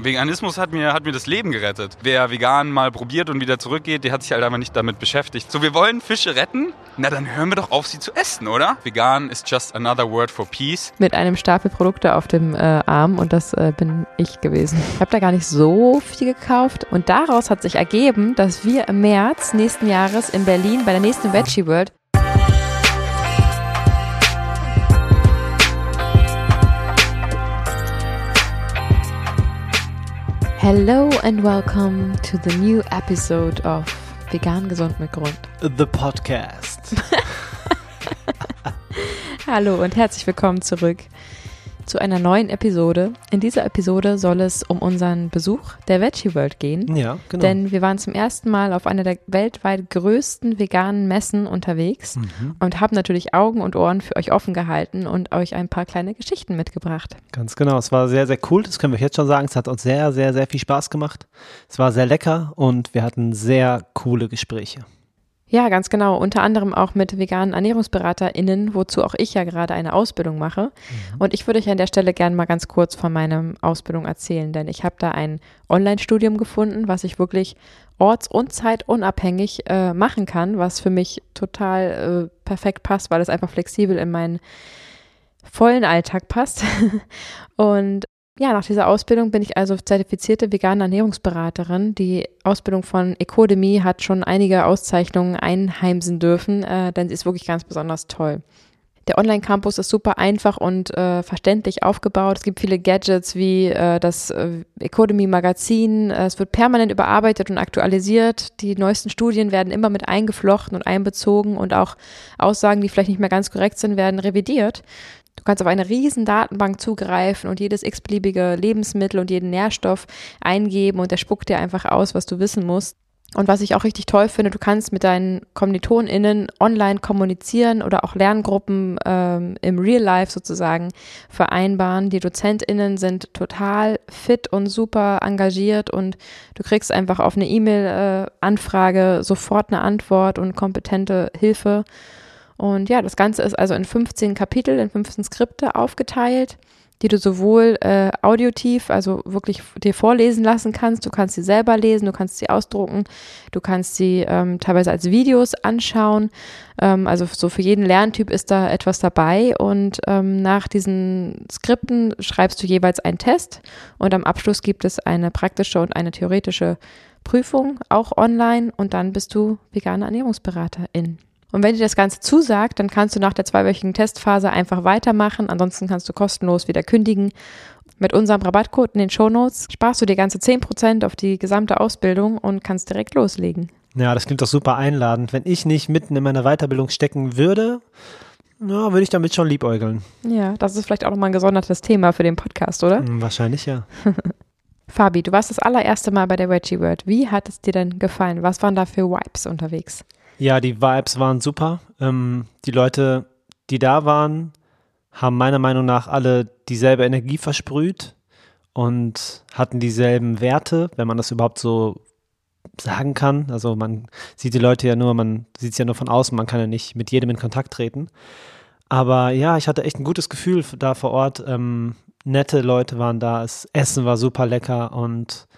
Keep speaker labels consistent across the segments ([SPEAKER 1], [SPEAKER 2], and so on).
[SPEAKER 1] Veganismus hat mir, hat mir das Leben gerettet. Wer vegan mal probiert und wieder zurückgeht, der hat sich halt einfach nicht damit beschäftigt. So, wir wollen Fische retten? Na, dann hören wir doch auf, sie zu essen, oder? Vegan is just another word for peace.
[SPEAKER 2] Mit einem Stapel Produkte auf dem äh, Arm und das äh, bin ich gewesen. Ich habe da gar nicht so viel gekauft und daraus hat sich ergeben, dass wir im März nächsten Jahres in Berlin bei der nächsten Veggie World Hello and welcome to the new episode of Vegan Gesund mit Grund.
[SPEAKER 3] The Podcast.
[SPEAKER 2] Hallo und herzlich willkommen zurück zu einer neuen Episode. In dieser Episode soll es um unseren Besuch der Veggie World gehen.
[SPEAKER 3] Ja, genau.
[SPEAKER 2] Denn wir waren zum ersten Mal auf einer der weltweit größten veganen Messen unterwegs
[SPEAKER 3] Mhm.
[SPEAKER 2] und haben natürlich Augen und Ohren für euch offen gehalten und euch ein paar kleine Geschichten mitgebracht.
[SPEAKER 3] Ganz genau. Es war sehr, sehr cool. Das können wir euch jetzt schon sagen. Es hat uns sehr, sehr, sehr viel Spaß gemacht. Es war sehr lecker und wir hatten sehr coole Gespräche.
[SPEAKER 2] Ja, ganz genau. Unter anderem auch mit veganen ErnährungsberaterInnen, wozu auch ich ja gerade eine Ausbildung mache. Und ich würde euch an der Stelle gerne mal ganz kurz von meiner Ausbildung erzählen, denn ich habe da ein Online-Studium gefunden, was ich wirklich orts- und zeitunabhängig äh, machen kann, was für mich total äh, perfekt passt, weil es einfach flexibel in meinen vollen Alltag passt. und ja, nach dieser Ausbildung bin ich also zertifizierte vegane Ernährungsberaterin. Die Ausbildung von Ecodemy hat schon einige Auszeichnungen einheimsen dürfen, äh, denn sie ist wirklich ganz besonders toll. Der Online-Campus ist super einfach und äh, verständlich aufgebaut. Es gibt viele Gadgets wie äh, das äh, Ecodemy-Magazin. Äh, es wird permanent überarbeitet und aktualisiert. Die neuesten Studien werden immer mit eingeflochten und einbezogen und auch Aussagen, die vielleicht nicht mehr ganz korrekt sind, werden revidiert. Du kannst auf eine riesen Datenbank zugreifen und jedes x-beliebige Lebensmittel und jeden Nährstoff eingeben und der spuckt dir einfach aus, was du wissen musst. Und was ich auch richtig toll finde, du kannst mit deinen KommilitonInnen online kommunizieren oder auch Lerngruppen ähm, im Real Life sozusagen vereinbaren. Die DozentInnen sind total fit und super engagiert und du kriegst einfach auf eine E-Mail-Anfrage sofort eine Antwort und kompetente Hilfe. Und ja, das Ganze ist also in 15 Kapitel, in 15 Skripte aufgeteilt, die du sowohl äh, audiotiv, also wirklich dir vorlesen lassen kannst. Du kannst sie selber lesen, du kannst sie ausdrucken, du kannst sie ähm, teilweise als Videos anschauen. Ähm, also so für jeden Lerntyp ist da etwas dabei. Und ähm, nach diesen Skripten schreibst du jeweils einen Test und am Abschluss gibt es eine praktische und eine theoretische Prüfung, auch online. Und dann bist du vegane Ernährungsberaterin. Und wenn dir das Ganze zusagt, dann kannst du nach der zweiwöchigen Testphase einfach weitermachen. Ansonsten kannst du kostenlos wieder kündigen. Mit unserem Rabattcode in den Shownotes sparst du dir ganze 10% auf die gesamte Ausbildung und kannst direkt loslegen.
[SPEAKER 3] Ja, das klingt doch super einladend. Wenn ich nicht mitten in meiner Weiterbildung stecken würde, ja, würde ich damit schon liebäugeln.
[SPEAKER 2] Ja, das ist vielleicht auch nochmal ein gesondertes Thema für den Podcast, oder?
[SPEAKER 3] Hm, wahrscheinlich ja.
[SPEAKER 2] Fabi, du warst das allererste Mal bei der Veggie World. Wie hat es dir denn gefallen? Was waren da für Vibes unterwegs?
[SPEAKER 3] Ja, die Vibes waren super. Ähm, die Leute, die da waren, haben meiner Meinung nach alle dieselbe Energie versprüht und hatten dieselben Werte, wenn man das überhaupt so sagen kann. Also man sieht die Leute ja nur, man sieht es ja nur von außen, man kann ja nicht mit jedem in Kontakt treten. Aber ja, ich hatte echt ein gutes Gefühl da vor Ort. Ähm, nette Leute waren da, das Essen war super lecker und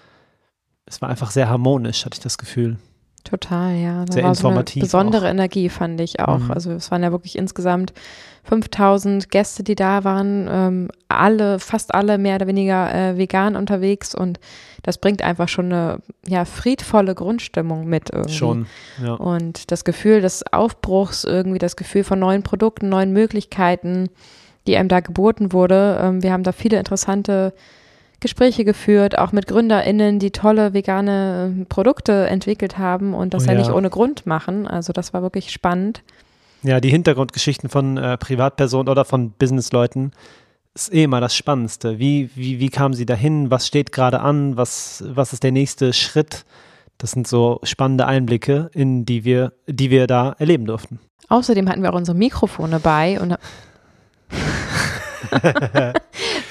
[SPEAKER 3] es war einfach sehr harmonisch, hatte ich das Gefühl.
[SPEAKER 2] Total, ja. Da
[SPEAKER 3] Sehr
[SPEAKER 2] war so eine
[SPEAKER 3] informativ
[SPEAKER 2] besondere
[SPEAKER 3] auch.
[SPEAKER 2] Energie, fand ich auch.
[SPEAKER 3] Mhm.
[SPEAKER 2] Also es waren ja wirklich insgesamt 5000 Gäste, die da waren. Ähm, alle, fast alle mehr oder weniger äh, vegan unterwegs und das bringt einfach schon eine ja, friedvolle Grundstimmung mit irgendwie.
[SPEAKER 3] Schon, ja.
[SPEAKER 2] Und das Gefühl des Aufbruchs, irgendwie das Gefühl von neuen Produkten, neuen Möglichkeiten, die einem da geboten wurde. Ähm, wir haben da viele interessante Gespräche geführt, auch mit GründerInnen, die tolle vegane äh, Produkte entwickelt haben und das
[SPEAKER 3] Oh
[SPEAKER 2] ja.
[SPEAKER 3] ja.
[SPEAKER 2] nicht ohne Grund machen. Also das war wirklich spannend.
[SPEAKER 3] Ja, die Hintergrundgeschichten von äh, Privatpersonen oder von Businessleuten ist eh immer das Spannendste. Wie, wie, wie kamen sie dahin? Was steht gerade an? Was, was ist der nächste Schritt? Das sind so spannende Einblicke, in die wir, die wir da erleben durften.
[SPEAKER 2] Außerdem hatten wir auch unsere Mikrofone bei und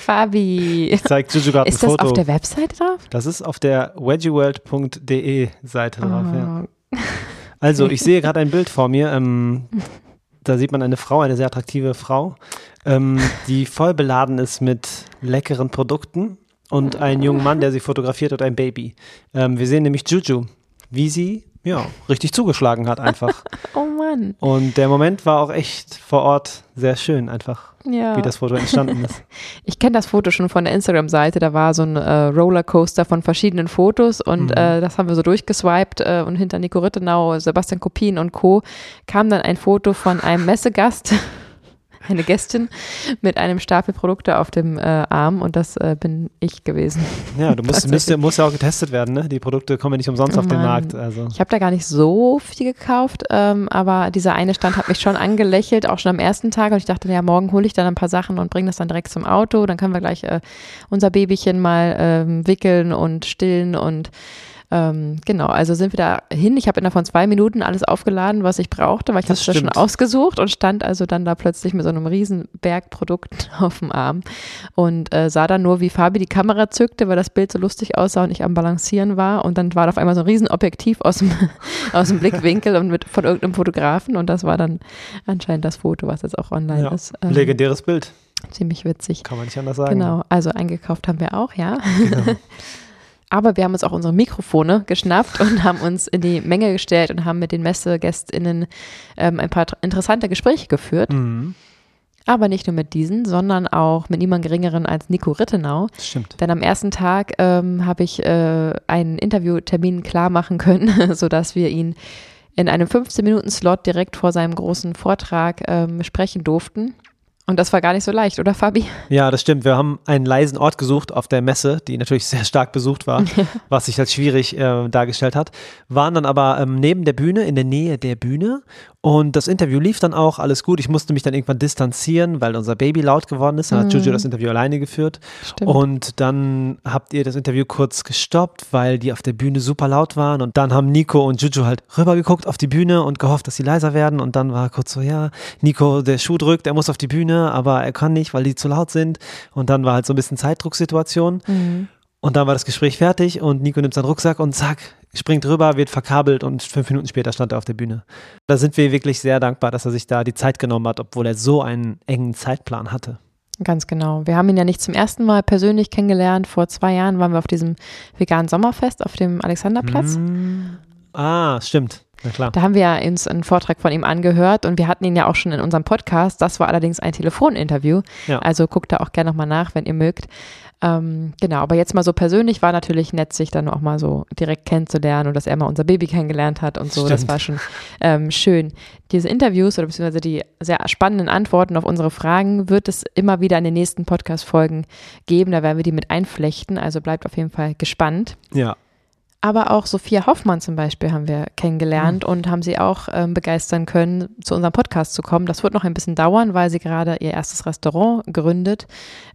[SPEAKER 2] Fabi,
[SPEAKER 3] Ich zeige Juju gerade ein
[SPEAKER 2] ist das
[SPEAKER 3] Foto.
[SPEAKER 2] auf der Webseite drauf?
[SPEAKER 3] das ist auf der veggieworld.de Seite drauf, ja.
[SPEAKER 2] Oh,
[SPEAKER 3] Also, ich sehe gerade ein Bild vor mir. Ähm, da sieht man eine Frau, eine sehr attraktive Frau, ähm, die voll beladen ist mit leckeren Produkten. und einen jungen Mann, der sie fotografiert und ein Baby. Ähm, wir sehen nämlich Juju, wie sie ja, richtig zugeschlagen hat einfach.
[SPEAKER 2] oh Mann.
[SPEAKER 3] Und der Moment war auch echt vor Ort sehr schön einfach,
[SPEAKER 2] Ja.
[SPEAKER 3] wie das Foto entstanden ist.
[SPEAKER 2] Ich kenne das Foto schon von der Instagram-Seite. Da war so ein äh, Rollercoaster von verschiedenen Fotos und
[SPEAKER 3] Mhm.
[SPEAKER 2] äh, das haben wir so durchgeswiped äh, und hinter Nico Rittenau, Sebastian Kopien und Co. kam dann ein Foto von einem Messegast, eine Gästin mit einem Stapel Produkte auf dem äh, Arm und das äh, bin ich gewesen.
[SPEAKER 3] Ja, du musst, müsst, muss ja auch getestet werden, ne? Die Produkte kommen ja nicht umsonst
[SPEAKER 2] Oh
[SPEAKER 3] auf den. Markt. Also.
[SPEAKER 2] Ich habe da gar nicht so viel gekauft, ähm, aber dieser eine Stand hat mich schon angelächelt, auch schon am ersten Tag. Und ich dachte, ja, morgen hole ich dann ein paar Sachen und bringe das dann direkt zum Auto. Dann können wir gleich äh, unser Babychen mal ähm, wickeln und stillen und ähm, genau, also sind wir da hin. Ich habe innerhalb von zwei Minuten alles aufgeladen, was ich brauchte, weil ich habe
[SPEAKER 3] Das
[SPEAKER 2] es schon ausgesucht und stand also dann da plötzlich mit so einem riesen Berg Produkten auf dem Arm und äh, sah dann nur, wie Fabi die Kamera zückte, weil das Bild so lustig aussah und ich am Balancieren war und dann war da auf einmal so ein riesen Objektiv aus dem, aus dem Blickwinkel und mit von irgendeinem Fotografen und das war dann anscheinend das Foto, was jetzt auch online
[SPEAKER 3] Ja,
[SPEAKER 2] ist. Ähm,
[SPEAKER 3] legendäres Bild,
[SPEAKER 2] ziemlich witzig.
[SPEAKER 3] kann man nicht anders sagen.
[SPEAKER 2] Genau, also eingekauft haben wir auch, ja.
[SPEAKER 3] Genau.
[SPEAKER 2] Aber wir haben uns auch unsere Mikrofone geschnappt und haben uns in die Menge gestellt und haben mit den MessegästInnen ähm, ein paar interessante Gespräche geführt.
[SPEAKER 3] Mhm.
[SPEAKER 2] Aber nicht nur mit diesen, sondern auch mit niemand Geringeren als Nico Rittenau.
[SPEAKER 3] Das stimmt.
[SPEAKER 2] Denn am ersten Tag ähm, habe ich äh, einen Interviewtermin klar machen können, sodass wir ihn in einem 15-Minuten-Slot direkt vor seinem großen Vortrag ähm, sprechen durften. Und das war gar nicht so leicht, oder Fabi?
[SPEAKER 3] Ja, das stimmt. Wir haben einen leisen Ort gesucht auf der Messe, die natürlich sehr stark besucht war, was sich als schwierig äh, dargestellt hat. Waren dann aber ähm, neben der Bühne, in der Nähe der Bühne. Und das Interview lief dann auch, alles gut. Ich musste mich dann irgendwann distanzieren, weil unser Baby laut geworden ist. Dann hat Juju das Interview alleine geführt.
[SPEAKER 2] Stimmt.
[SPEAKER 3] Und dann habt ihr das Interview kurz gestoppt, weil die auf der Bühne super laut waren. Und dann haben Nico und Juju halt rübergeguckt auf die Bühne und gehofft, dass sie leiser werden. Und dann war kurz so, ja, Nico, der Schuh drückt, er muss auf die Bühne, aber er kann nicht, weil die zu laut sind. Und dann war halt so ein bisschen Zeitdrucksituation.
[SPEAKER 2] Mhm.
[SPEAKER 3] Und dann war das Gespräch fertig und Nico nimmt seinen Rucksack und zack, springt rüber, wird verkabelt und fünf Minuten später stand er auf der Bühne. Da sind wir wirklich sehr dankbar, dass er sich da die Zeit genommen hat, obwohl er so einen engen Zeitplan hatte.
[SPEAKER 2] Ganz genau. Wir haben ihn ja nicht zum ersten Mal persönlich kennengelernt. Vor zwei Jahren waren wir auf diesem veganen Sommerfest auf dem Alexanderplatz.
[SPEAKER 3] Ah, stimmt. Na klar.
[SPEAKER 2] Da haben wir ja uns einen Vortrag von ihm angehört und wir hatten ihn ja auch schon in unserem Podcast. Das war allerdings ein Telefoninterview.
[SPEAKER 3] Ja.
[SPEAKER 2] Also guckt da auch gerne nochmal nach, wenn ihr mögt. Ähm, genau, aber jetzt mal so persönlich war natürlich nett, sich dann auch mal so direkt kennenzulernen und dass er mal unser Baby kennengelernt hat und so. Das
[SPEAKER 3] Stimmt.
[SPEAKER 2] war schon ähm, schön. Diese Interviews oder beziehungsweise die sehr spannenden Antworten auf unsere Fragen wird es immer wieder in den nächsten Podcast-Folgen geben. Da werden wir die mit einflechten. Also bleibt auf jeden Fall gespannt.
[SPEAKER 3] Ja.
[SPEAKER 2] Aber auch Sophia Hoffmann zum Beispiel haben wir kennengelernt und haben sie auch ähm, begeistern können, zu unserem Podcast zu kommen. Das wird noch ein bisschen dauern, weil sie gerade ihr erstes Restaurant gründet.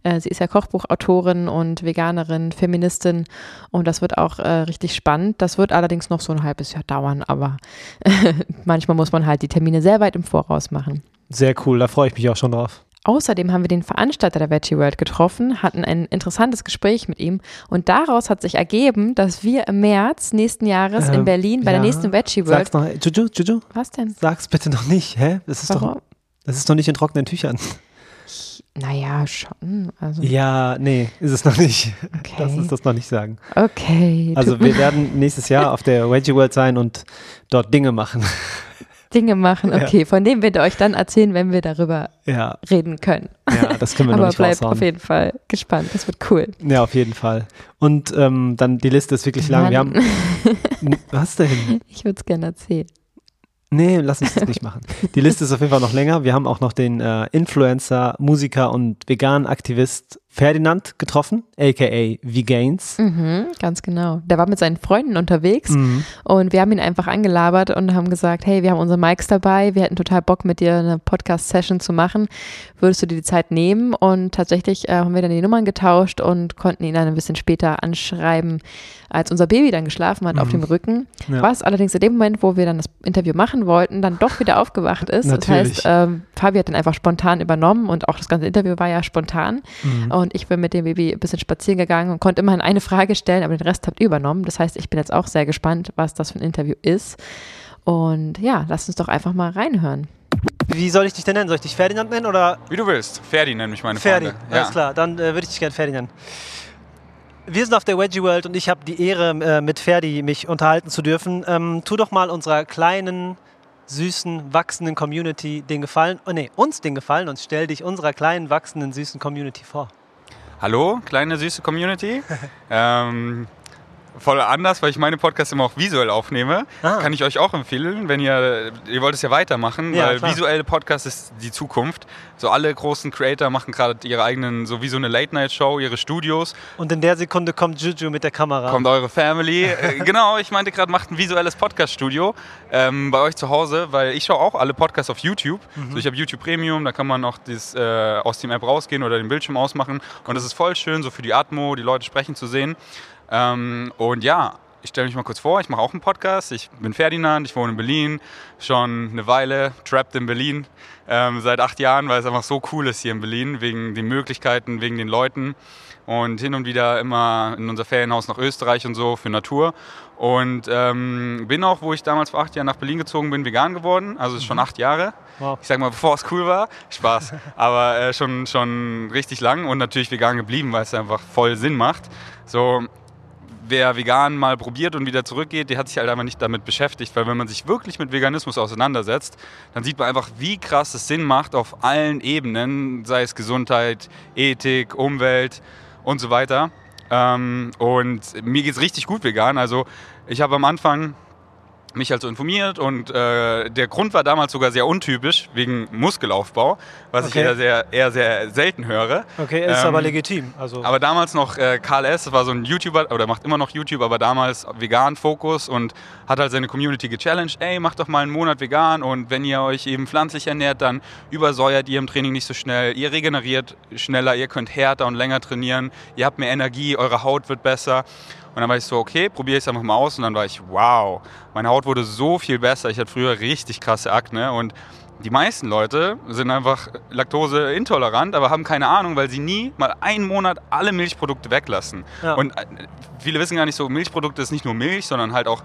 [SPEAKER 2] Äh, sie ist ja Kochbuchautorin und Veganerin, Feministin und das wird auch äh, richtig spannend. Das wird allerdings noch so ein halbes Jahr dauern, aber manchmal muss man halt die Termine sehr weit im Voraus machen.
[SPEAKER 3] Sehr cool, da freue ich mich auch schon drauf.
[SPEAKER 2] Außerdem haben wir den Veranstalter der Veggie World getroffen, hatten ein interessantes Gespräch mit ihm und daraus hat sich ergeben, dass wir im März nächsten Jahres in
[SPEAKER 3] Ähm,
[SPEAKER 2] Berlin bei
[SPEAKER 3] ja.
[SPEAKER 2] der nächsten Veggie World.
[SPEAKER 3] Sag's noch, Juju, Juju,
[SPEAKER 2] Was denn?
[SPEAKER 3] sag's bitte noch nicht, hä? Das ist doch,
[SPEAKER 2] Warum?
[SPEAKER 3] das ist doch nicht in trockenen Tüchern.
[SPEAKER 2] Naja, schon. Also,
[SPEAKER 3] Ja, nee, ist es noch nicht.
[SPEAKER 2] okay.
[SPEAKER 3] Lass uns das noch nicht sagen.
[SPEAKER 2] okay.
[SPEAKER 3] Also wir werden nächstes Jahr auf der Veggie World sein und dort Dinge machen.
[SPEAKER 2] Dinge machen. Okay, von dem wird er euch dann erzählen, wenn wir darüber
[SPEAKER 3] Ja,
[SPEAKER 2] reden können.
[SPEAKER 3] ja, das können wir noch
[SPEAKER 2] Aber
[SPEAKER 3] nicht
[SPEAKER 2] bleibt
[SPEAKER 3] raushauen.
[SPEAKER 2] auf jeden Fall gespannt. Das wird cool.
[SPEAKER 3] Ja, auf jeden Fall. Und ähm, dann die Liste ist wirklich lang. Wir haben. Was denn?
[SPEAKER 2] Ich würde es gerne erzählen.
[SPEAKER 3] Nee, lass uns das nicht machen. Die Liste ist auf jeden Fall noch länger. Wir haben auch noch den äh, Influencer, Musiker und veganen Aktivist Ferdinand getroffen, aka Vegains.
[SPEAKER 2] Mhm, ganz genau. Der war mit seinen Freunden unterwegs
[SPEAKER 3] Mhm.
[SPEAKER 2] und wir haben ihn einfach angelabert und haben gesagt, hey, wir haben unsere Mics dabei, wir hätten total Bock mit dir eine Podcast-Session zu machen. Würdest du dir die Zeit nehmen? Und tatsächlich äh, haben wir dann die Nummern getauscht und konnten ihn dann ein bisschen später anschreiben, als unser Baby dann geschlafen hat auf dem Rücken.
[SPEAKER 3] Mhm. Ja.
[SPEAKER 2] Was allerdings in dem Moment, wo wir dann das Interview machen wollten, dann doch wieder aufgewacht ist. Das
[SPEAKER 3] Natürlich.
[SPEAKER 2] heißt, ähm, Fabi hat dann einfach spontan übernommen und auch das ganze Interview war ja spontan.
[SPEAKER 3] Mhm.
[SPEAKER 2] Und ich bin mit dem Baby ein bisschen spazieren gegangen und konnte immerhin eine Frage stellen, aber den Rest habt ihr übernommen. Das heißt, ich bin jetzt auch sehr gespannt, was das für ein Interview ist. Und ja, lasst uns doch einfach mal reinhören.
[SPEAKER 3] Wie soll ich dich denn nennen? Soll ich dich Ferdinand nennen oder
[SPEAKER 1] Wie du willst. Ferdi nennt mich meine
[SPEAKER 3] Ferdi?
[SPEAKER 1] Freunde.
[SPEAKER 3] Alles
[SPEAKER 1] Ja.
[SPEAKER 3] klar, dann äh, würde ich dich gerne Ferdinand. wir sind auf der Veggie World und ich habe die Ehre, äh, mit Ferdi mich unterhalten zu dürfen. Ähm, tu doch mal unserer kleinen, süßen, wachsenden Community den Gefallen, oh nee, uns den Gefallen und stell dich unserer kleinen, wachsenden, süßen Community vor.
[SPEAKER 1] Hallo, kleine süße Community. ähm, voll anders, weil ich meine Podcasts immer auch visuell aufnehme. Ah. Kann ich euch auch empfehlen, wenn ihr, ihr wollt es ja weitermachen, ja, weil klar. visuelle Podcast ist die Zukunft. So alle großen Creator machen gerade ihre eigenen, so wie so eine Late-Night-Show, ihre Studios.
[SPEAKER 3] Und in der Sekunde kommt Juju mit der Kamera.
[SPEAKER 1] Kommt eure Family. Äh, genau, ich meinte gerade, macht ein visuelles Podcast-Studio ähm, bei euch zu Hause, weil ich schaue auch alle Podcasts auf YouTube. Mhm. So, ich habe YouTube Premium, da kann man auch das, äh, aus dem App rausgehen oder den Bildschirm ausmachen. Und das ist voll schön, so für die Atmo, die Leute sprechen zu sehen. Ähm, und ja, ich stelle mich mal kurz vor, ich mache auch einen Podcast. Ich bin Ferdinand, ich wohne in Berlin, schon eine Weile, trapped in Berlin, ähm, seit acht Jahren, weil es einfach so cool ist hier in Berlin, wegen den Möglichkeiten, wegen den Leuten. Und hin und wieder immer in unser Ferienhaus nach Österreich und so für Natur. Und ähm, bin auch, wo ich damals vor acht Jahren nach Berlin gezogen bin, vegan geworden. Also schon mhm. acht Jahre. Wow. Ich sag mal, bevor es cool war, Spaß. Aber äh, schon, schon richtig lang und natürlich vegan geblieben, weil es einfach voll Sinn macht. So, wer vegan mal probiert und wieder zurückgeht, der hat sich halt einfach nicht damit beschäftigt, weil wenn man sich wirklich mit Veganismus auseinandersetzt, dann sieht man einfach, wie krass es Sinn macht auf allen Ebenen, sei es Gesundheit, Ethik, Umwelt und so weiter. Ähm, und mir geht es richtig gut vegan. Also ich habe am Anfang mich also informiert und äh, der Grund war damals sogar sehr untypisch wegen Muskelaufbau, was okay. ich eher sehr, eher sehr selten höre.
[SPEAKER 3] Okay, ist ähm, aber legitim. Also.
[SPEAKER 1] Aber damals noch äh, Karl S., war so ein YouTuber, oder macht immer noch YouTube, aber damals vegan Fokus und hat halt seine Community gechallenged, ey, macht doch mal einen Monat vegan und wenn ihr euch eben pflanzlich ernährt, dann übersäuert ihr im Training nicht so schnell, ihr regeneriert schneller, ihr könnt härter und länger trainieren, ihr habt mehr Energie, eure Haut wird besser. Und dann war ich so, okay, probiere ich es einfach mal aus. Und dann war ich, wow, meine Haut wurde so viel besser. Ich hatte früher richtig krasse Akne und die meisten Leute sind einfach laktoseintolerant, aber haben keine Ahnung, weil sie nie mal einen Monat alle Milchprodukte weglassen. Ja. Und äh, viele wissen gar nicht so, Milchprodukte ist nicht nur Milch, sondern halt auch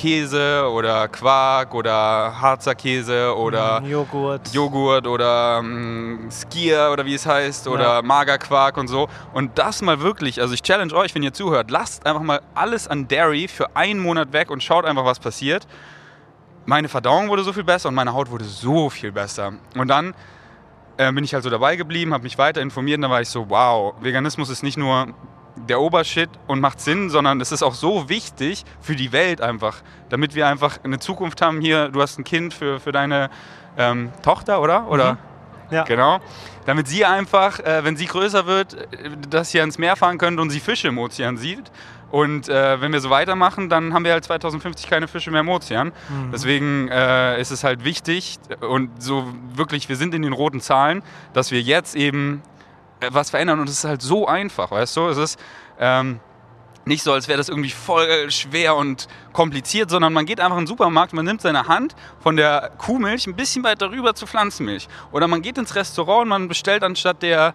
[SPEAKER 1] Käse oder Quark oder Harzer Käse oder
[SPEAKER 3] mm, Joghurt.
[SPEAKER 1] Joghurt oder mm, Skier oder wie es heißt oder ja. Magerquark und so. Und das mal wirklich, also ich challenge euch, wenn ihr zuhört, lasst einfach mal alles an Dairy für einen Monat weg und schaut einfach, was passiert. Meine Verdauung wurde so viel besser und meine Haut wurde so viel besser. Und dann äh, bin ich halt so dabei geblieben, habe mich weiter informiert und dann war ich so, wow, Veganismus ist nicht nur der Obershit und macht Sinn, sondern es ist auch so wichtig für die Welt einfach, damit wir einfach eine Zukunft haben. Hier, du hast ein Kind für, für deine ähm, Tochter, oder? Oder? Mhm.
[SPEAKER 3] Ja.
[SPEAKER 1] Genau. Damit sie einfach, äh, wenn sie größer wird, äh, dass sie ans Meer fahren könnte und sie Fische im Ozean sieht. Und äh, wenn wir so weitermachen, dann haben wir halt 2050 keine Fische mehr im Ozean. Mhm. Deswegen äh, ist es halt wichtig und so wirklich, wir sind in den roten Zahlen, dass wir jetzt eben was verändern und es ist halt so einfach, weißt du? Es ist ähm, nicht so, als wäre das irgendwie voll schwer und kompliziert, sondern man geht einfach in den Supermarkt, man nimmt seine Hand von der Kuhmilch ein bisschen weiter rüber zu Pflanzenmilch. Oder man geht ins Restaurant und man bestellt anstatt der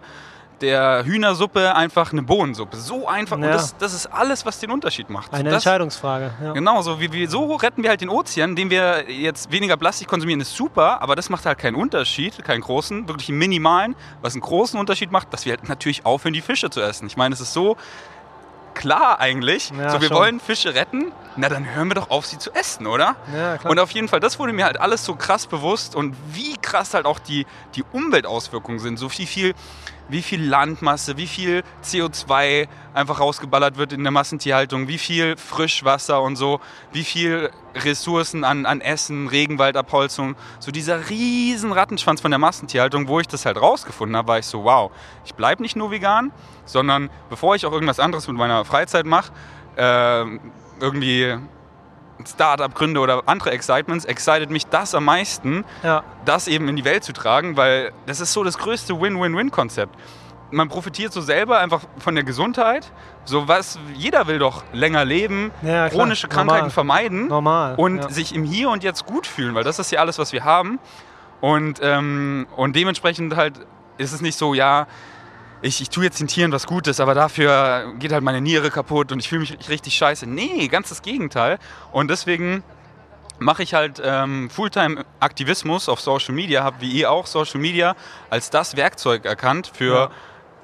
[SPEAKER 1] der Hühnersuppe einfach eine Bohnensuppe. So einfach. Ja. Und das, das, ist alles, was den Unterschied macht.
[SPEAKER 3] Eine
[SPEAKER 1] das,
[SPEAKER 3] Entscheidungsfrage.
[SPEAKER 1] Ja. Genau, so, wie, wie, so retten wir halt den Ozean, indem wir jetzt weniger Plastik konsumieren, ist super, aber das macht halt keinen Unterschied, keinen großen, wirklich einen minimalen. Was einen großen Unterschied macht, dass wir halt natürlich aufhören, die Fische zu essen. Ich meine, es ist so klar eigentlich. Ja, so, wir schon. wollen Fische retten, na dann hören wir doch auf, sie zu essen, oder?
[SPEAKER 3] Ja, klar.
[SPEAKER 1] Und auf jeden Fall, das wurde mir halt alles so krass bewusst und wie krass halt auch die, die Umweltauswirkungen sind. So viel, viel wie viel Landmasse, wie viel CO2 einfach rausgeballert wird in der Massentierhaltung, wie viel Frischwasser und so, wie viel Ressourcen an, an Essen, Regenwaldabholzung. So dieser riesen Rattenschwanz von der Massentierhaltung, wo ich das halt rausgefunden habe, war ich so, wow, ich bleibe nicht nur vegan, sondern bevor ich auch irgendwas anderes mit meiner Freizeit mache, äh, irgendwie Startup gründe oder andere Excitements, excited mich das am meisten, ja. das eben in die Welt zu tragen, weil das ist so das größte Win-Win-Win-Konzept. Man profitiert so selber einfach von der Gesundheit. So was, jeder will doch länger leben, ja, chronische Krankheiten
[SPEAKER 3] Normal.
[SPEAKER 1] vermeiden
[SPEAKER 3] Normal.
[SPEAKER 1] und ja. sich im Hier und Jetzt gut fühlen, weil das ist ja alles, was wir haben. Und, ähm, und dementsprechend halt ist es nicht so, ja, ich, ich tue jetzt den Tieren was Gutes, aber dafür geht halt meine Niere kaputt und ich fühle mich richtig scheiße. Nee, ganz das Gegenteil. Und deswegen mache ich halt ähm, Fulltime-Aktivismus auf Social Media, habe wie ihr auch Social Media als das Werkzeug erkannt für ja.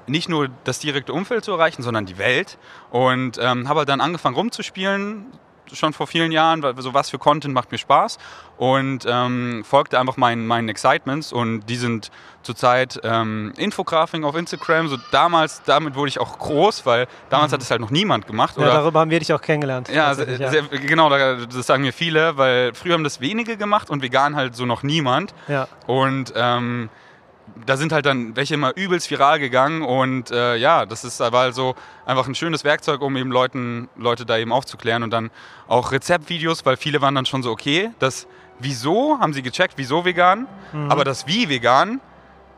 [SPEAKER 1] nicht nur das direkte Umfeld zu erreichen, sondern die Welt. Und ähm, habe halt dann angefangen rumzuspielen, schon vor vielen Jahren, weil so was für Content macht mir Spaß und ähm, folgte einfach meinen, meinen Excitements und die sind zurzeit ähm, Infografing auf Instagram. So damals, damit wurde ich auch groß, weil damals
[SPEAKER 3] Mhm.
[SPEAKER 1] hat es halt noch niemand gemacht.
[SPEAKER 3] Ja,
[SPEAKER 1] Oder
[SPEAKER 3] darüber haben wir dich auch kennengelernt.
[SPEAKER 1] ja, sehr, sehr, genau, da- das sagen mir viele, weil früher haben das wenige gemacht und vegan halt so noch niemand.
[SPEAKER 3] ja.
[SPEAKER 1] Und ähm, da sind halt dann welche immer übelst viral gegangen und äh, ja, das ist aber also einfach ein schönes Werkzeug, um eben Leuten, Leute da eben aufzuklären und dann auch Rezeptvideos, weil viele waren dann schon so, okay, das Wieso haben sie gecheckt, wieso vegan,
[SPEAKER 3] Mhm.
[SPEAKER 1] aber das Wie vegan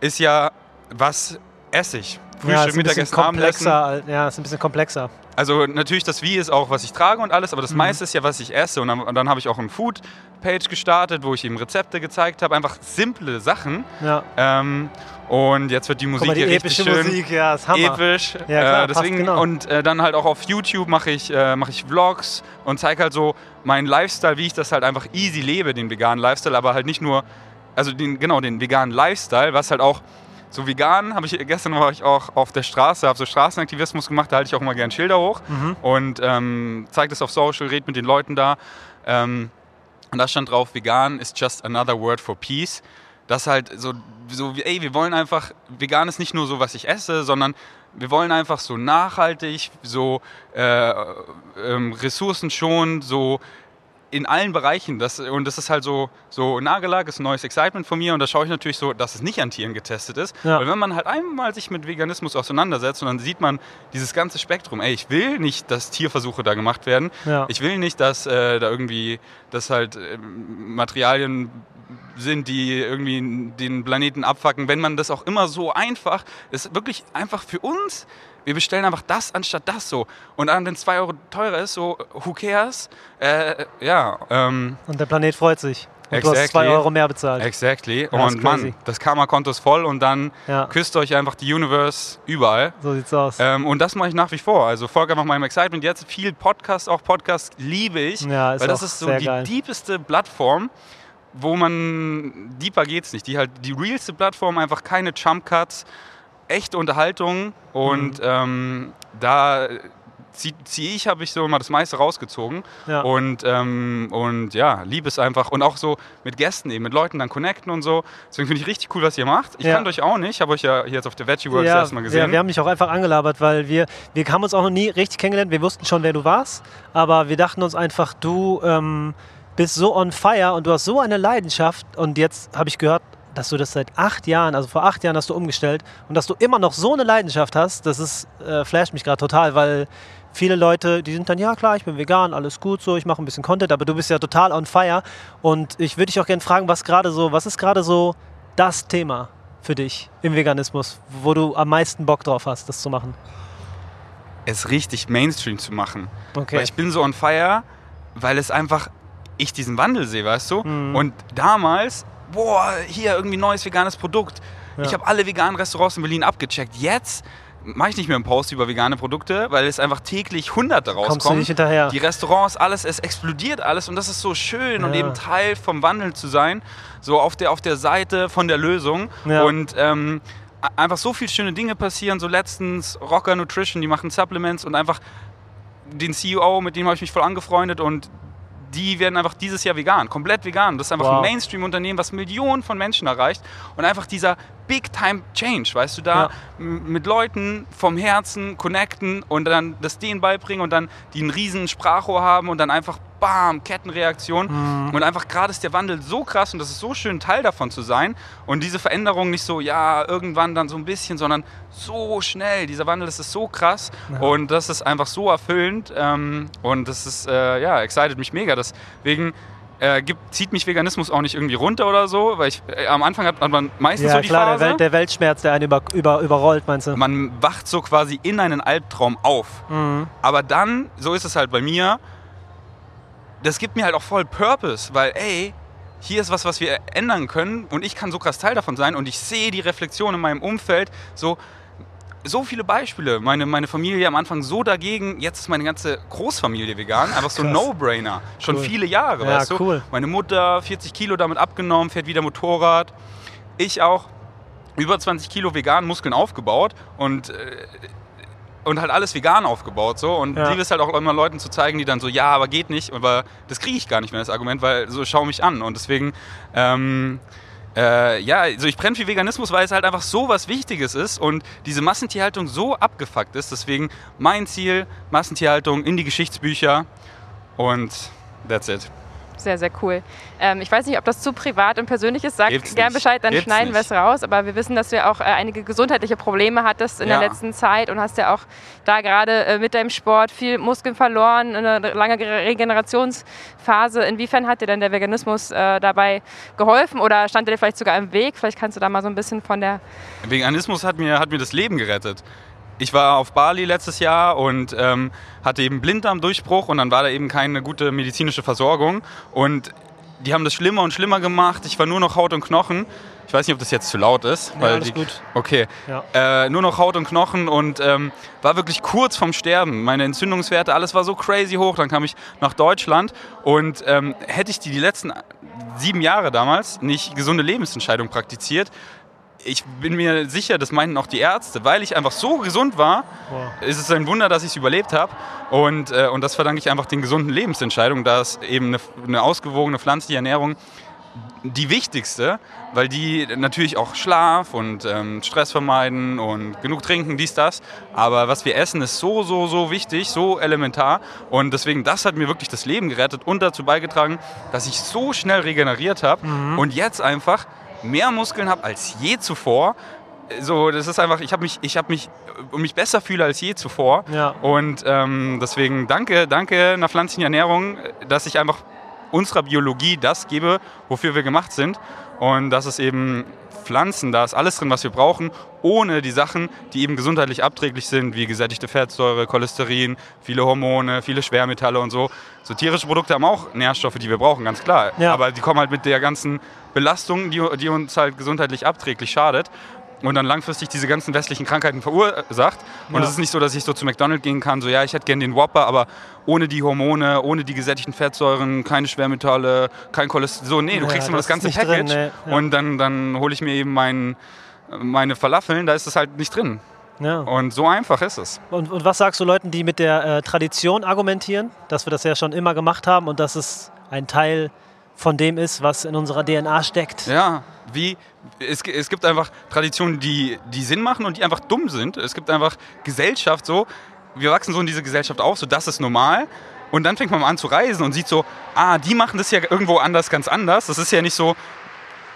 [SPEAKER 1] ist ja, was esse ich?
[SPEAKER 3] ja,
[SPEAKER 1] Frühstück,
[SPEAKER 3] bisschen
[SPEAKER 1] Mittagessen, Abendessen.
[SPEAKER 3] komplexer. Ja, ist ein bisschen komplexer.
[SPEAKER 1] Also natürlich das Wie ist auch, was ich trage und alles, aber das
[SPEAKER 3] Mhm.
[SPEAKER 1] meiste ist ja, was ich esse. Und dann, und dann habe ich auch eine Food-Page gestartet, wo ich eben Rezepte gezeigt habe, einfach simple Sachen.
[SPEAKER 3] Ja.
[SPEAKER 1] Ähm, und jetzt wird die Musik
[SPEAKER 3] mal, die
[SPEAKER 1] hier richtig schön
[SPEAKER 3] Musik, ja, ist Hammer.
[SPEAKER 1] episch.
[SPEAKER 3] Ja, klar,
[SPEAKER 1] äh, deswegen
[SPEAKER 3] genau.
[SPEAKER 1] und äh, dann halt auch auf YouTube mache ich äh, mache ich Vlogs und zeige halt so meinen Lifestyle, wie ich das halt einfach easy lebe, den veganen Lifestyle, aber halt nicht nur also den genau den veganen Lifestyle, was halt auch so vegan habe ich gestern war ich auch auf der Straße, habe so Straßenaktivismus gemacht, da halte ich auch immer gern Schilder hoch
[SPEAKER 3] Mhm.
[SPEAKER 1] und ähm, zeige das auf Social, rede mit den Leuten da. Ähm, und da stand drauf, vegan is just another word for peace. Das halt so, so ey, wir wollen einfach, vegan ist nicht nur so, was ich esse, sondern wir wollen einfach so nachhaltig, so äh, ähm, ressourcenschonend, so in allen Bereichen. Das, und das ist halt so, so Nagellack, ist ein neues Excitement von mir und da schaue ich natürlich so, dass es nicht an Tieren getestet ist.
[SPEAKER 3] Ja.
[SPEAKER 1] Weil wenn man halt einmal sich mit Veganismus auseinandersetzt und dann sieht man dieses ganze Spektrum, ey, ich will nicht, dass Tierversuche da gemacht werden.
[SPEAKER 3] Ja.
[SPEAKER 1] Ich will nicht, dass äh, da irgendwie, dass halt ähm, Materialien sind, die irgendwie den Planeten abfacken. Wenn man das auch immer so einfach, ist wirklich einfach für uns. Wir bestellen einfach das anstatt das so. Und dann, wenn es 2 Euro teurer ist, so, who cares? Äh, ja, ähm,
[SPEAKER 3] Und der Planet freut sich. Und du hast
[SPEAKER 1] Exactly.
[SPEAKER 3] zwei Euro mehr bezahlt.
[SPEAKER 1] exactly.
[SPEAKER 3] Ja,
[SPEAKER 1] und Mann, das Karma-Konto ist voll und dann
[SPEAKER 3] Ja,
[SPEAKER 1] küsst euch einfach die Universe überall.
[SPEAKER 3] so sieht's aus.
[SPEAKER 1] Ähm, und das mache ich nach wie vor. Also folge einfach meinem Excitement. Jetzt viel Podcast, auch Podcast liebe ich.
[SPEAKER 3] Ja, ist
[SPEAKER 1] weil das ist so die
[SPEAKER 3] geil.
[SPEAKER 1] deepeste Plattform, wo man, deeper geht's nicht. Die halt die realste Plattform, einfach keine Jump Cuts, echte Unterhaltung. Und
[SPEAKER 3] Mhm.
[SPEAKER 1] ähm, da ziehe zieh ich, habe ich so immer das meiste rausgezogen.
[SPEAKER 3] Ja.
[SPEAKER 1] Und, ähm, und ja, liebe es einfach. Und auch so mit Gästen eben, mit Leuten dann connecten und so. Deswegen finde ich richtig cool, was ihr macht. Ich
[SPEAKER 3] Ja.
[SPEAKER 1] kannte euch auch nicht, habe euch ja jetzt auf der Veggie Works
[SPEAKER 3] ja,
[SPEAKER 1] erstmal gesehen.
[SPEAKER 3] Ja, wir haben dich auch einfach angelabert, weil wir, wir haben uns auch noch nie richtig kennengelernt. Wir wussten schon, wer du warst, aber wir dachten uns einfach, du ähm, bist so on fire und du hast so eine Leidenschaft. Und jetzt habe ich gehört, dass du das seit acht Jahren, also vor acht Jahren hast du umgestellt und dass du immer noch so eine Leidenschaft hast, das ist, äh, flasht mich gerade total, weil viele Leute, die sind dann, ja klar, ich bin vegan, alles gut so, ich mache ein bisschen Content, aber du bist ja total on fire. Und ich würde dich auch gerne fragen, was gerade so, was ist gerade so das Thema für dich im Veganismus, wo du am meisten Bock drauf hast, das zu machen?
[SPEAKER 1] es richtig Mainstream zu machen.
[SPEAKER 3] Okay.
[SPEAKER 1] Weil ich bin so on fire, weil es einfach, ich diesen Wandel sehe, weißt du?
[SPEAKER 3] Mhm.
[SPEAKER 1] Und damals, boah, hier irgendwie neues veganes Produkt.
[SPEAKER 3] Ja.
[SPEAKER 1] Ich habe alle veganen Restaurants in Berlin abgecheckt. Jetzt mache ich nicht mehr einen Post über vegane Produkte, weil es einfach täglich hunderte
[SPEAKER 3] Kommst du
[SPEAKER 1] rauskommen.
[SPEAKER 3] nicht hinterher?
[SPEAKER 1] Die Restaurants, alles, es explodiert alles und das ist so schön und
[SPEAKER 3] Ja.
[SPEAKER 1] eben Teil vom Wandel zu sein, so auf der, auf der Seite von der Lösung.
[SPEAKER 3] Ja.
[SPEAKER 1] Und ähm, einfach so viele schöne Dinge passieren. So letztens Rocker Nutrition, die machen Supplements und einfach den CEO, mit dem habe ich mich voll angefreundet und die werden einfach dieses Jahr vegan, komplett vegan. Das ist einfach
[SPEAKER 3] Wow.
[SPEAKER 1] ein Mainstream-Unternehmen, was Millionen von Menschen erreicht und einfach dieser Big-Time-Change, weißt du, da
[SPEAKER 3] Ja.
[SPEAKER 1] mit Leuten vom Herzen connecten und dann das denen beibringen und dann die einen riesen Sprachrohr haben und dann einfach bam, Kettenreaktion.
[SPEAKER 3] Mhm.
[SPEAKER 1] Und einfach gerade ist der Wandel so krass und das ist so schön, Teil davon zu sein. Und diese Veränderung nicht so, ja, irgendwann dann so ein bisschen, sondern so schnell. Dieser Wandel, das ist so krass
[SPEAKER 3] Ja.
[SPEAKER 1] und das ist einfach so erfüllend. Ähm, und das ist, äh, ja, excited mich mega. Deswegen äh, gibt, zieht mich Veganismus auch nicht irgendwie runter oder so, weil ich, äh, am Anfang hat, man meistens
[SPEAKER 3] Ja,
[SPEAKER 1] so die
[SPEAKER 3] klar, der,
[SPEAKER 1] Phase.
[SPEAKER 3] Welt, der Weltschmerz, der einen über, über, überrollt, meinst du?
[SPEAKER 1] man wacht so quasi in einen Albtraum auf.
[SPEAKER 3] Mhm.
[SPEAKER 1] Aber dann, so ist es halt bei mir, das gibt mir halt auch voll Purpose, weil ey, hier ist was, was wir ändern können und ich kann so krass Teil davon sein und ich sehe die Reflexion in meinem Umfeld, so, so viele Beispiele. Meine, meine Familie am Anfang so dagegen, jetzt ist meine ganze Großfamilie vegan, einfach so ein. No-Brainer. Schon
[SPEAKER 3] Cool.
[SPEAKER 1] viele Jahre,
[SPEAKER 3] Ja,
[SPEAKER 1] weißt du?
[SPEAKER 3] cool.
[SPEAKER 1] Meine Mutter 40 Kilo damit abgenommen, fährt wieder Motorrad. Ich auch. über 20 Kilo vegan Muskeln aufgebaut und, äh, und halt alles vegan aufgebaut. So. Und
[SPEAKER 3] Ja.
[SPEAKER 1] liebe es halt auch immer Leuten zu zeigen, die dann so, ja, aber geht nicht. Aber das kriege ich gar nicht mehr, das Argument, weil so schau mich an. Und deswegen, ähm, äh, ja, also ich brenne für Veganismus, weil es halt einfach so was Wichtiges ist und diese Massentierhaltung so abgefuckt ist. Deswegen mein Ziel, Massentierhaltung in die Geschichtsbücher und that's it.
[SPEAKER 2] Sehr, sehr cool. Ähm, ich weiß nicht, ob das zu privat und persönlich ist. Sag
[SPEAKER 1] Gibt's
[SPEAKER 2] gern
[SPEAKER 1] nicht.
[SPEAKER 2] Bescheid, dann
[SPEAKER 1] Gibt's
[SPEAKER 2] schneiden wir es raus. Aber wir wissen, dass du ja auch äh, einige gesundheitliche Probleme hattest in
[SPEAKER 1] Ja.
[SPEAKER 2] der letzten Zeit und hast ja auch da gerade äh, mit deinem Sport viel Muskeln verloren, eine lange Ge- Regenerationsphase. Inwiefern hat dir denn der Veganismus äh, dabei geholfen oder stand er dir vielleicht sogar im Weg? Vielleicht kannst du da mal so ein bisschen von der
[SPEAKER 1] Veganismus hat mir, hat mir das Leben gerettet. Ich war auf Bali letztes Jahr und ähm, hatte eben Blinddarmdurchbruch und dann war da eben keine gute medizinische Versorgung. Und die haben das schlimmer und schlimmer gemacht. Ich war nur noch Haut und Knochen. Ich weiß nicht, ob das jetzt zu laut ist.
[SPEAKER 3] Ja,
[SPEAKER 1] weil
[SPEAKER 3] alles
[SPEAKER 1] die,
[SPEAKER 3] gut.
[SPEAKER 1] Okay.
[SPEAKER 3] Ja.
[SPEAKER 1] Äh, nur noch Haut und Knochen und ähm, war wirklich kurz vorm Sterben. Meine Entzündungswerte, alles war so crazy hoch. Dann kam ich nach Deutschland und ähm, hätte ich die, die letzten sieben Jahre damals nicht gesunde Lebensentscheidung praktiziert, ich bin mir sicher, das meinten auch die Ärzte, weil ich einfach so gesund war,
[SPEAKER 3] Boah.
[SPEAKER 1] ist es ein Wunder, dass ich es überlebt habe. Und, äh, und das verdanke ich einfach den gesunden Lebensentscheidungen, da ist eben eine, eine ausgewogene pflanzliche Ernährung die wichtigste, weil die natürlich auch Schlaf und ähm, Stress vermeiden und genug trinken, dies, das. Aber was wir essen, ist so, so, so wichtig, so elementar. Und deswegen, das hat mir wirklich das Leben gerettet und dazu beigetragen, dass ich so schnell regeneriert habe und jetzt einfach mehr Muskeln habe als je zuvor. So, das ist einfach, ich habe mich, ich habe mich, äh, mich besser fühle als je zuvor.
[SPEAKER 3] Ja.
[SPEAKER 1] Und ähm, deswegen danke, danke einer pflanzlichen Ernährung, dass ich einfach unserer Biologie das gebe, wofür wir gemacht sind. Und das ist eben Pflanzen, da ist alles drin, was wir brauchen, ohne die Sachen, die eben gesundheitlich abträglich sind, wie gesättigte Fettsäure, Cholesterin, viele Hormone, viele Schwermetalle und so. So tierische Produkte haben auch Nährstoffe, die wir brauchen, ganz klar.
[SPEAKER 3] Ja.
[SPEAKER 1] Aber die kommen halt mit der ganzen Belastung, die, die uns halt gesundheitlich abträglich schadet und dann langfristig diese ganzen westlichen Krankheiten verursacht. Und
[SPEAKER 3] Ja.
[SPEAKER 1] es ist nicht so, dass ich so zu McDonald's gehen kann, so ja, ich hätte gern den Whopper, aber ohne die Hormone, ohne die gesättigten Fettsäuren, keine Schwermetalle, kein Cholesterin. So, nee, du
[SPEAKER 3] Ja,
[SPEAKER 1] kriegst immer
[SPEAKER 3] das
[SPEAKER 1] das ganze
[SPEAKER 3] nicht drin,
[SPEAKER 1] Package
[SPEAKER 3] nee, ja.
[SPEAKER 1] und dann, dann hole ich mir eben mein, meine Falafeln, da ist es halt nicht drin.
[SPEAKER 3] Ja.
[SPEAKER 1] Und so einfach ist es.
[SPEAKER 3] Und, und was sagst du Leuten, die mit der äh, Tradition argumentieren, dass wir das ja schon immer gemacht haben und dass es ein Teil von dem ist, was in unserer DNA steckt?
[SPEAKER 1] Ja, wie es, es gibt einfach Traditionen, die, die Sinn machen und die einfach dumm sind. Es gibt einfach Gesellschaft so, wir wachsen so in diese Gesellschaft auf, so das ist normal. Und dann fängt man mal an zu reisen und sieht so, ah, die machen das ja irgendwo anders, ganz anders. Das ist ja nicht so,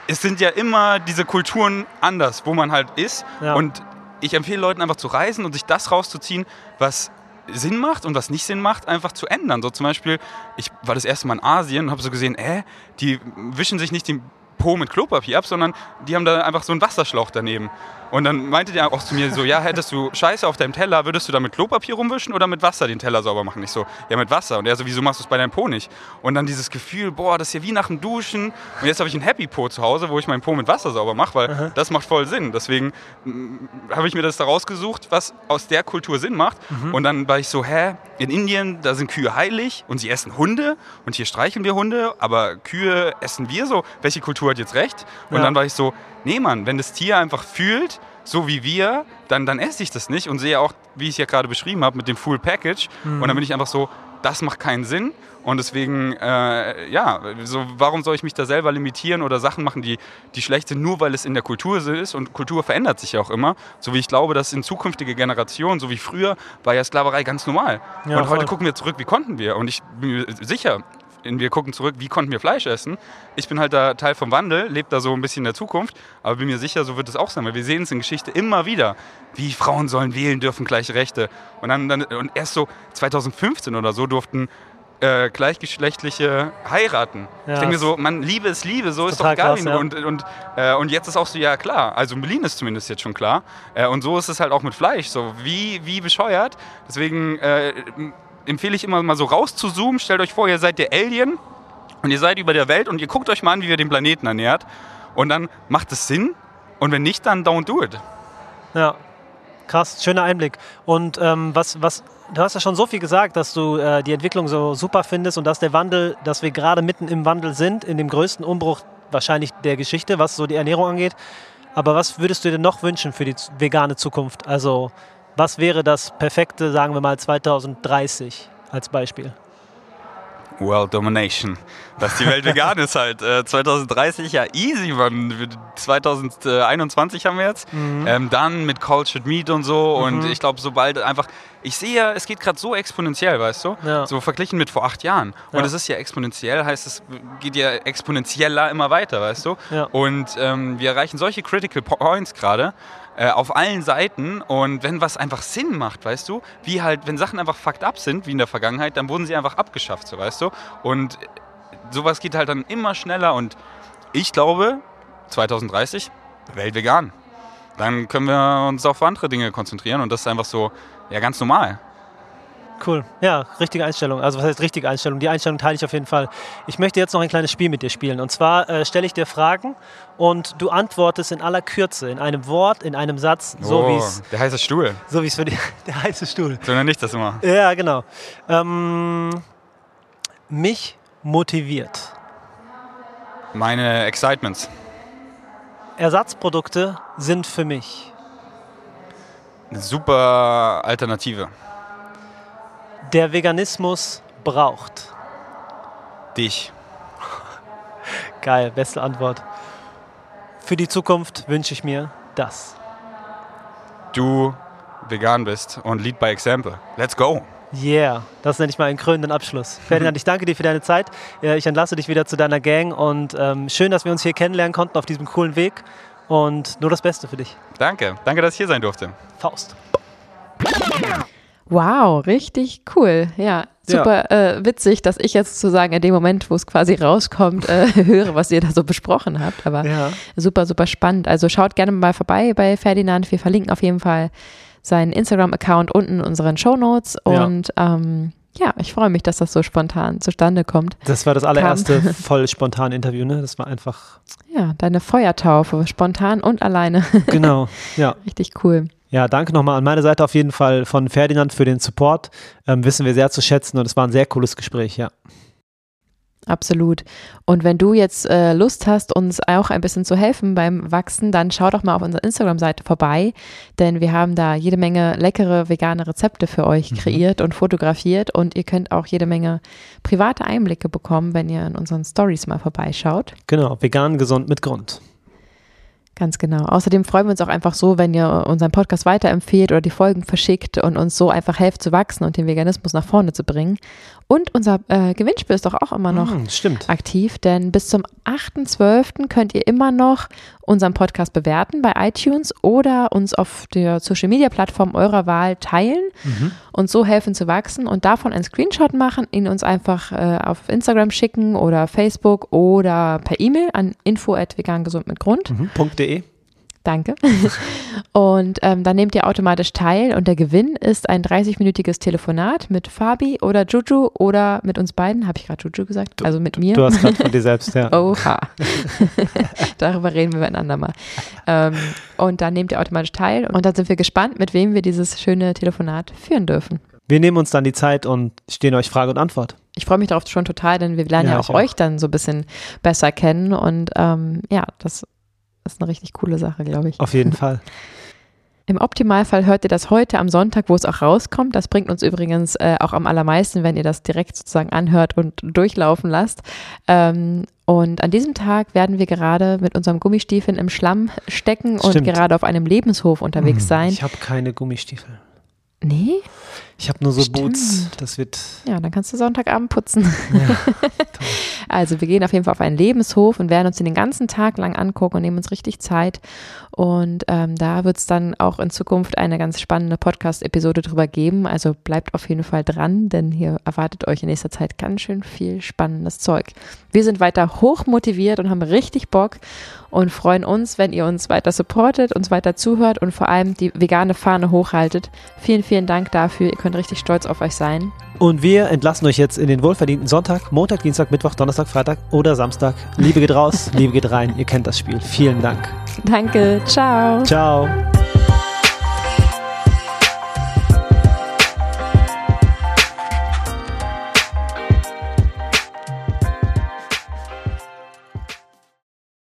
[SPEAKER 1] es sind ja immer diese Kulturen anders, wo man halt ist.
[SPEAKER 3] Ja.
[SPEAKER 1] Und ich empfehle Leuten einfach zu reisen und sich das rauszuziehen, was Sinn macht und was nicht Sinn macht, einfach zu ändern. So zum Beispiel, ich war das erste Mal in Asien und habe so gesehen, äh, die wischen sich nicht den Po mit Klopapier ab, sondern die haben da einfach so einen Wasserschlauch daneben. Und dann meinte der auch zu mir so, ja, hättest du Scheiße auf deinem Teller, würdest du da mit Klopapier rumwischen oder mit Wasser den Teller sauber machen? Ich so, ja, mit Wasser. Und er so, wieso machst du es bei deinem Po nicht? Und dann dieses Gefühl, boah, das ist ja wie nach dem Duschen. Und jetzt habe ich einen Happy Po zu Hause, wo ich meinen Po mit Wasser sauber mache, weil das macht voll Sinn. Deswegen mm, habe ich mir das da rausgesucht, was aus der Kultur Sinn macht. Und dann war ich so, hä, in Indien, da sind Kühe heilig und sie essen Hunde und hier streicheln wir Hunde, aber Kühe essen wir so. Welche Kultur hat jetzt recht? Und
[SPEAKER 3] Ja.
[SPEAKER 1] dann war ich so, nee Mann, wenn das Tier einfach fühlt, so wie wir, dann, dann esse ich das nicht und sehe auch, wie ich es ja gerade beschrieben habe, mit dem Full Package. Und dann bin ich einfach so, das macht keinen Sinn. Und deswegen, äh, ja, so, warum soll ich mich da selber limitieren oder Sachen machen, die, die schlecht sind, nur weil es in der Kultur so ist? Und Kultur verändert sich ja auch immer. So wie ich glaube, dass in zukünftige Generationen, so wie früher, war ja Sklaverei ganz normal.
[SPEAKER 3] Ja,
[SPEAKER 1] und heute
[SPEAKER 3] voll.
[SPEAKER 1] gucken wir zurück, wie konnten wir? Und ich bin mir sicher, wir gucken zurück, wie konnten wir Fleisch essen? Ich bin halt da Teil vom Wandel, lebe da so ein bisschen in der Zukunft, aber bin mir sicher, so wird es auch sein, weil wir sehen es in Geschichte immer wieder, wie Frauen sollen wählen dürfen, gleiche Rechte. Und, dann, dann, und erst so 2015 oder so durften äh, gleichgeschlechtliche heiraten.
[SPEAKER 3] Ja,
[SPEAKER 1] ich denke mir so, man, Liebe ist Liebe, so ist doch
[SPEAKER 3] krass,
[SPEAKER 1] wie-
[SPEAKER 3] ja.
[SPEAKER 1] und, und, äh, und jetzt ist auch so, ja klar, also in Berlin ist zumindest jetzt schon klar. Äh, und so ist es halt auch mit Fleisch, so wie, wie bescheuert. Deswegen äh, empfehle ich immer mal so rauszuzoomen. Stellt euch vor, ihr seid der Alien und ihr seid über der Welt und ihr guckt euch mal an, wie ihr den Planeten ernährt. Und dann macht es Sinn. Und wenn nicht, dann don't do it.
[SPEAKER 3] Ja, krass, schöner Einblick. Und ähm, was, was, du hast ja schon so viel gesagt, dass du äh, die Entwicklung so super findest und dass der Wandel, dass wir gerade mitten im Wandel sind, in dem größten Umbruch wahrscheinlich der Geschichte, was so die Ernährung angeht. aber was würdest du dir noch wünschen für die vegane Zukunft? Also, was wäre das perfekte, sagen wir mal 2030 als Beispiel?
[SPEAKER 1] World Domination. Dass die Welt vegan ist halt. Äh, 2030 ja easy. Wir- 2021 haben wir jetzt. Ähm, dann mit Cultured Meat und so. Und ich glaube, sobald einfach. Ich sehe ja, es geht gerade so exponentiell, weißt du?
[SPEAKER 3] Ja.
[SPEAKER 1] So verglichen mit vor acht Jahren. Und
[SPEAKER 3] Ja.
[SPEAKER 1] es ist ja exponentiell, heißt es geht ja exponentieller immer weiter, weißt du?
[SPEAKER 3] Ja.
[SPEAKER 1] Und ähm, wir erreichen solche Critical Points gerade äh, auf allen Seiten. Und wenn was einfach Sinn macht, weißt du, wie halt, wenn Sachen einfach fucked up sind, wie in der Vergangenheit, dann wurden sie einfach abgeschafft, so weißt du. Und äh, sowas geht halt dann immer schneller. Und ich glaube, 2030, Welt vegan. Dann können wir uns auf andere Dinge konzentrieren und das ist einfach so, ja, ganz normal.
[SPEAKER 3] Cool. Ja, richtige Einstellung. Also was heißt richtige Einstellung? Die Einstellung teile ich auf jeden Fall. Ich möchte jetzt noch ein kleines Spiel mit dir spielen. Und zwar äh, stelle ich dir Fragen und du antwortest in aller Kürze, in einem Wort, in einem Satz, so wie es
[SPEAKER 1] der heiße Stuhl.
[SPEAKER 3] so wie's für die, der heiße Stuhl.
[SPEAKER 1] So nenne ich das immer.
[SPEAKER 3] Ja, genau. Ähm, mich motiviert.
[SPEAKER 1] Meine Excitements.
[SPEAKER 3] Ersatzprodukte sind für mich
[SPEAKER 1] Eine super Alternative.
[SPEAKER 3] der Veganismus braucht.
[SPEAKER 1] Dich.
[SPEAKER 3] Geil, beste Antwort. Für die Zukunft wünsche ich mir das.
[SPEAKER 1] Du vegan bist und lead by example. Let's go.
[SPEAKER 3] Yeah, das nenne ich mal einen krönenden Abschluss. Ferdinand, ich danke dir für deine Zeit. Ja, Ich entlasse dich wieder zu deiner Gang und ähm, schön, dass wir uns hier kennenlernen konnten auf diesem coolen Weg. Und nur das Beste für dich.
[SPEAKER 1] Danke. Danke, dass ich hier sein durfte.
[SPEAKER 3] Faust.
[SPEAKER 2] Wow, richtig cool. Ja, super Äh, witzig, dass ich jetzt sozusagen in dem Moment, wo es quasi rauskommt, äh, höre, was ihr da so besprochen habt. Aber
[SPEAKER 3] Ja.
[SPEAKER 2] super, super spannend. Also schaut gerne mal vorbei bei Ferdinand. Wir verlinken auf jeden Fall seinen Instagram-Account unten in unseren Shownotes.
[SPEAKER 3] Ja.
[SPEAKER 2] Und ähm, ja, ich freue mich, dass das so spontan zustande kommt.
[SPEAKER 3] Das war das allererste voll spontane Interview, ne? Das war einfach.
[SPEAKER 2] Ja, deine Feuertaufe, spontan und alleine.
[SPEAKER 3] Genau. Ja.
[SPEAKER 2] Richtig cool.
[SPEAKER 3] Ja, danke nochmal an meine Seite auf jeden Fall von Ferdinand für den Support. Ähm, wissen wir sehr zu schätzen und es war ein sehr cooles Gespräch, ja.
[SPEAKER 2] Absolut. Und wenn du jetzt äh, Lust hast, uns auch ein bisschen zu helfen beim Wachsen, dann schau doch mal auf unserer Instagram-Seite vorbei, denn wir haben da jede Menge leckere vegane Rezepte für euch kreiert und fotografiert und ihr könnt auch jede Menge private Einblicke bekommen, wenn ihr in unseren Stories mal vorbeischaut.
[SPEAKER 3] Genau, vegan, gesund mit Grund.
[SPEAKER 2] Ganz genau. Außerdem freuen wir uns auch einfach so, wenn ihr unseren Podcast weiterempfehlt oder die Folgen verschickt und uns so einfach helft zu wachsen und den Veganismus nach vorne zu bringen. Und unser äh, Gewinnspiel ist doch auch immer noch
[SPEAKER 3] Hm,
[SPEAKER 2] aktiv, denn bis zum 8.12. könnt ihr immer noch unseren Podcast bewerten bei iTunes oder uns auf der Social Media Plattform eurer Wahl teilen und so helfen zu wachsen und davon einen Screenshot machen, ihn uns einfach äh, auf Instagram schicken oder Facebook oder per E-Mail an info@vegangesund mit Grund.
[SPEAKER 3] Mhm.
[SPEAKER 2] Danke. Und ähm, dann nehmt ihr automatisch teil und der Gewinn ist ein 30-minütiges Telefonat mit Fabi oder Juju oder mit uns beiden. Habe ich gerade Juju gesagt? also mit mir.
[SPEAKER 3] Du hast gerade von dir selbst, ja.
[SPEAKER 2] Oha. Darüber reden wir miteinander mal. Ähm, und dann nehmt ihr automatisch teil und dann sind wir gespannt, mit wem wir dieses schöne Telefonat führen dürfen.
[SPEAKER 3] Wir nehmen uns dann die Zeit und stehen euch Frage und Antwort.
[SPEAKER 2] Ich freue mich darauf schon total, denn wir lernen
[SPEAKER 3] Ja,
[SPEAKER 2] ja, auch
[SPEAKER 3] auch.
[SPEAKER 2] euch dann so ein bisschen besser kennen und ähm, ja, das ist eine richtig coole Sache, glaube ich.
[SPEAKER 3] Auf jeden Fall.
[SPEAKER 2] Im Optimalfall hört ihr das heute am Sonntag, wo es auch rauskommt. Das bringt uns übrigens äh, auch am allermeisten, wenn ihr das direkt sozusagen anhört und durchlaufen lasst. Ähm, und an diesem Tag werden wir gerade mit unserem Gummistiefeln im Schlamm stecken und
[SPEAKER 3] Stimmt.
[SPEAKER 2] gerade auf einem Lebenshof unterwegs sein.
[SPEAKER 3] Ich habe keine Gummistiefel.
[SPEAKER 2] Nee?
[SPEAKER 3] Ich habe nur so
[SPEAKER 2] Stimmt.
[SPEAKER 3] Boots. Das wird.
[SPEAKER 2] Ja, dann kannst du Sonntagabend putzen.
[SPEAKER 3] Ja,
[SPEAKER 2] Also wir gehen auf jeden Fall auf einen Lebenshof und werden uns den ganzen Tag lang angucken und nehmen uns richtig Zeit. Und ähm, da wird es dann auch in Zukunft eine ganz spannende Podcast-Episode drüber geben. Also bleibt auf jeden Fall dran, denn hier erwartet euch in nächster Zeit ganz schön viel spannendes Zeug. Wir sind weiter hoch motiviert und haben richtig Bock und freuen uns, wenn ihr uns weiter supportet, uns weiter zuhört und vor allem die vegane Fahne hochhaltet. Vielen, vielen Dank dafür. Ihr könnt richtig stolz auf euch sein.
[SPEAKER 3] Und wir entlassen euch jetzt in den wohlverdienten Sonntag, Montag, Dienstag, Mittwoch, Donnerstag, Freitag oder Samstag. Liebe geht raus, Liebe geht rein. Ihr kennt das Spiel. Vielen Dank.
[SPEAKER 2] Danke. Ciao.
[SPEAKER 3] Ciao.